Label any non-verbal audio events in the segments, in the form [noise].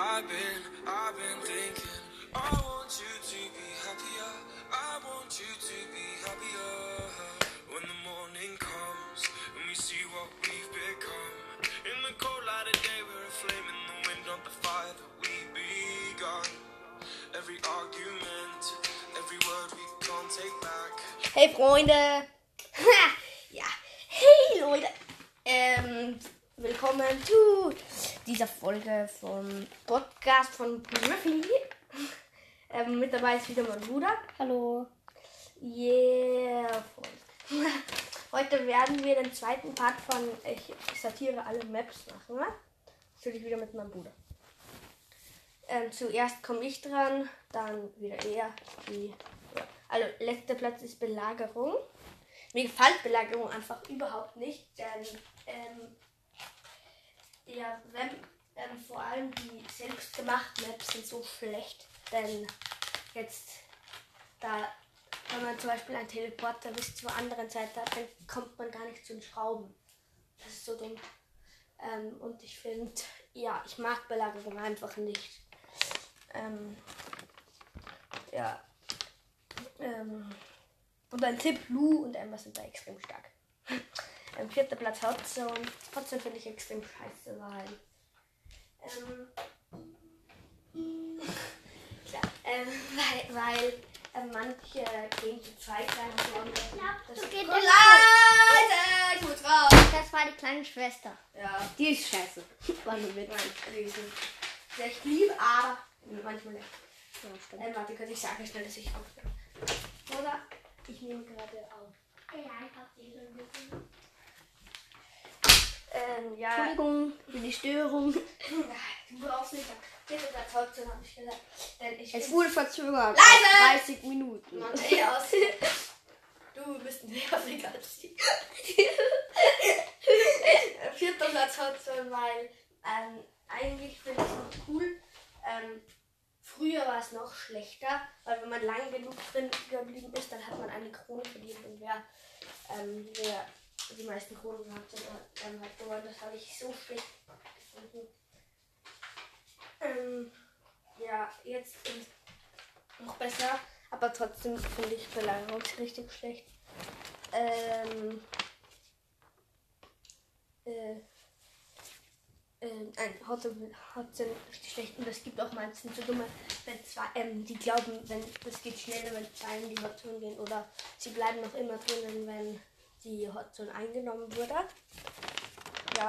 I've been, I've been thinking. I want you to be happier. I want you to be happier. When the morning comes and we see what we've become. In the cold light of day, we're a flame in the wind, not the fire that we begun. Every argument, every word we can't take back. Hey Freunde! [laughs] ja, hey Leute! Ähm, willkommen zu dieser Folge vom Podcast von Griffy. [laughs] Ähm, mit dabei ist wieder mein Bruder. Hallo. Yeah! [laughs] Heute werden wir den zweiten Part von Ich, sortiere alle Maps machen. Ne? Natürlich wieder mit meinem Bruder. Ähm, zuerst komme ich dran, dann wieder er. Die. Also letzter Platz ist Belagerung. Mir gefällt Belagerung einfach überhaupt nicht, denn ähm, ja, wenn ähm, vor allem die selbstgemachten Maps sind so schlecht, denn jetzt da wenn man zum Beispiel einen Teleporter bis zur anderen Seite hat, dann kommt man gar nicht zu den Schrauben. Das ist so dumm. Ähm, und ich finde, ja, ich mag Belagerung einfach nicht. Ähm, ja. Ähm, und ein Tipp, Lou und Emma sind da extrem stark. Ähm, vierter Platz Hotzone. Hotzone finde ich extrem scheiße, weil. Ähm, klar, ähm, [laughs] weil, weil ähm, manche gehen zu zweit rein und das so ist geht Leute, ich muss raus. Das war die kleine Schwester. Ja, Die ist scheiße. [laughs] War nur Witz. nein, die ich lieb, aber manchmal nicht. Ja, stimmt. Ähm, warte, kurz, ich sage schnell, dass ich aufnehme. Oder? Ich nehme gerade auf. Ähm, ja. Entschuldigung für die Störung. [laughs] Du brauchst nicht. Bitte das Holzchen, habe ich gesagt. Denn ich Es wurde verzögert. Leise! auf 30 Minuten. Mann, ey, aus. [laughs] Du bist nerviger als die. Vierter Platz Holzchen, weil ähm, eigentlich finde ich es noch cool. Ähm, früher war es noch schlechter, weil wenn man lang genug drin geblieben ist, dann hat man eine Krone verdient und wer, ähm, wer die meisten Kronen gehabt hat ähm, hat gewonnen. Das habe ich so schlecht gefunden. Ähm, ja, jetzt ist noch besser, aber trotzdem finde ich Belagerung richtig schlecht. Ähm, äh, äh, nein, Hot sind richtig schlecht und es gibt auch meistens so dumme, wenn zwei, ähm, die glauben, wenn das geht schneller, wenn zwei in die Hotzone gehen oder sie bleiben noch immer drinnen, wenn die Hotzone eingenommen wurde. Ja.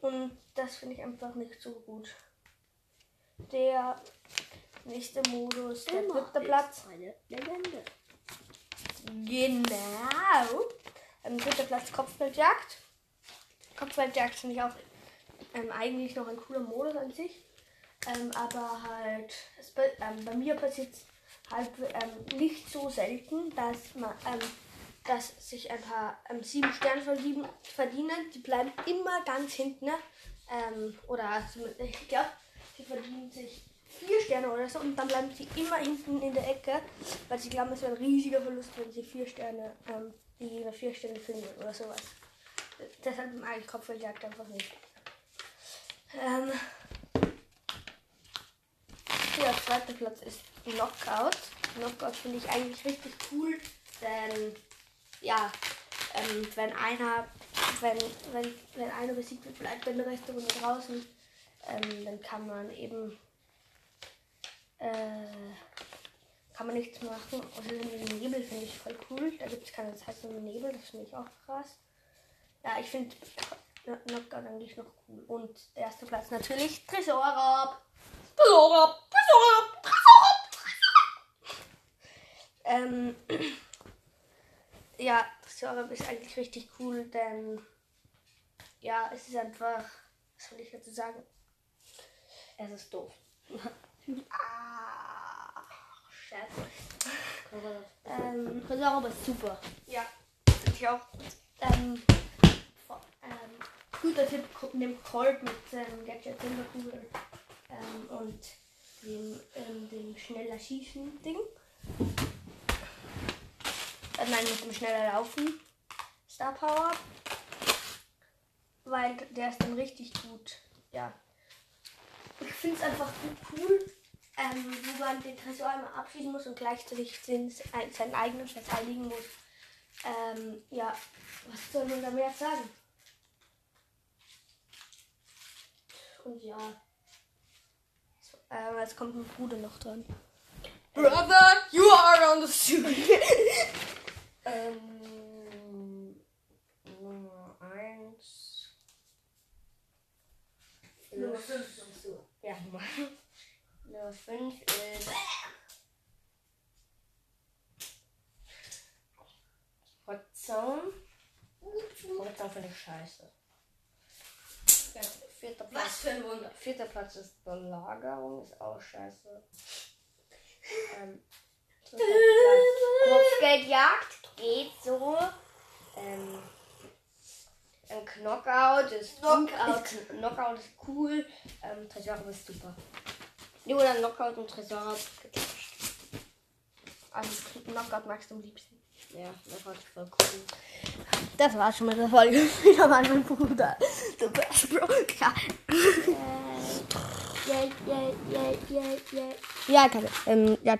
Und das finde ich einfach nicht so gut. Der nächste Modus, der dritte Platz. Eine Legende. Genau. Ähm, dritter Platz Kopfgeldjagd. Kopfgeldjagd finde ich auch ähm, eigentlich noch ein cooler Modus an sich. Ähm, aber halt, es, bei- ähm, bei mir passiert halt ähm, nicht so selten, dass, man, ähm, dass sich ein paar ähm, sieben Sterne verdienen. Die bleiben immer ganz hinten. ne? Ähm, oder ich glaube, sie verdienen sich vier Sterne oder so und dann bleiben sie immer hinten in der Ecke, weil sie glauben, es wäre ein riesiger Verlust, wenn sie vier Sterne, ähm, die Gegner vier Sterne finden oder sowas. Deshalb mag ich Kopfgeldjagd einfach nicht. Ähm, der zweite Platz ist Knockout. Knockout finde ich eigentlich richtig cool, denn ja, ähm, wenn einer, wenn, wenn, wenn einer besiegt wird, bleibt der Rest der Runde draußen. Ähm, dann kann man eben äh, kann man nichts machen. Außer den Nebel finde ich voll cool. Da gibt es keine Zeit mit Nebel, das finde ich auch krass. Ja, ich finde Knockout eigentlich noch cool. Und der erste Platz natürlich Tresorab. Tresorab, Tresorab, Tresorab. Ähm, [clears throat] ja, Tresorab ist eigentlich richtig cool, denn ja, es ist einfach, was will ich dazu sagen? Es ist doof. [laughs] ah, Scheiße. Ähm, Tresor ist super. ja, finde ich auch. Ähm, ähm, guter Tipp, nimm Colt mit ähm, Gadget Silberkugel ähm, und dem, ähm, dem schneller schießen Ding. Äh, nein, mit dem schneller laufen Star Power. Weil der ist dann richtig gut. ja. Ich finde es einfach cool, ähm, wo man den Tresor einmal abschließen muss und gleichzeitig seinen eigenen verteidigen muss. Ähm, ja, was soll man da mehr sagen? Und ja. Ähm, jetzt kommt ein Bruder noch dran. Brother, you are on the street. [laughs] Ähm, Nummer 1. Nummer 5 sagst du. Ja, Nummer, Nummer 5 ist. Hot Zone. Hot Zone finde ich scheiße. Ja, vierter Platz. für ein Wunder. Vierter Platz ist Belagerung, ist auch scheiße. Ähm. Kopfgeldjagd geht so. Ähm, ein Knockout ist Knockout. Ist, Knockout ist cool. Ähm, Tresor ist super. Nee, oder Knockout und Tresor getauscht. Also Knockout magst du am liebsten. Ja, Knockout ist voll cool. Das war's schon mit der Folge. Wieder mein Bruder. The best bro. Ja, Yeah, yeah, yeah, yeah, yeah. ja, kann ich. Ähm, ja, ciao.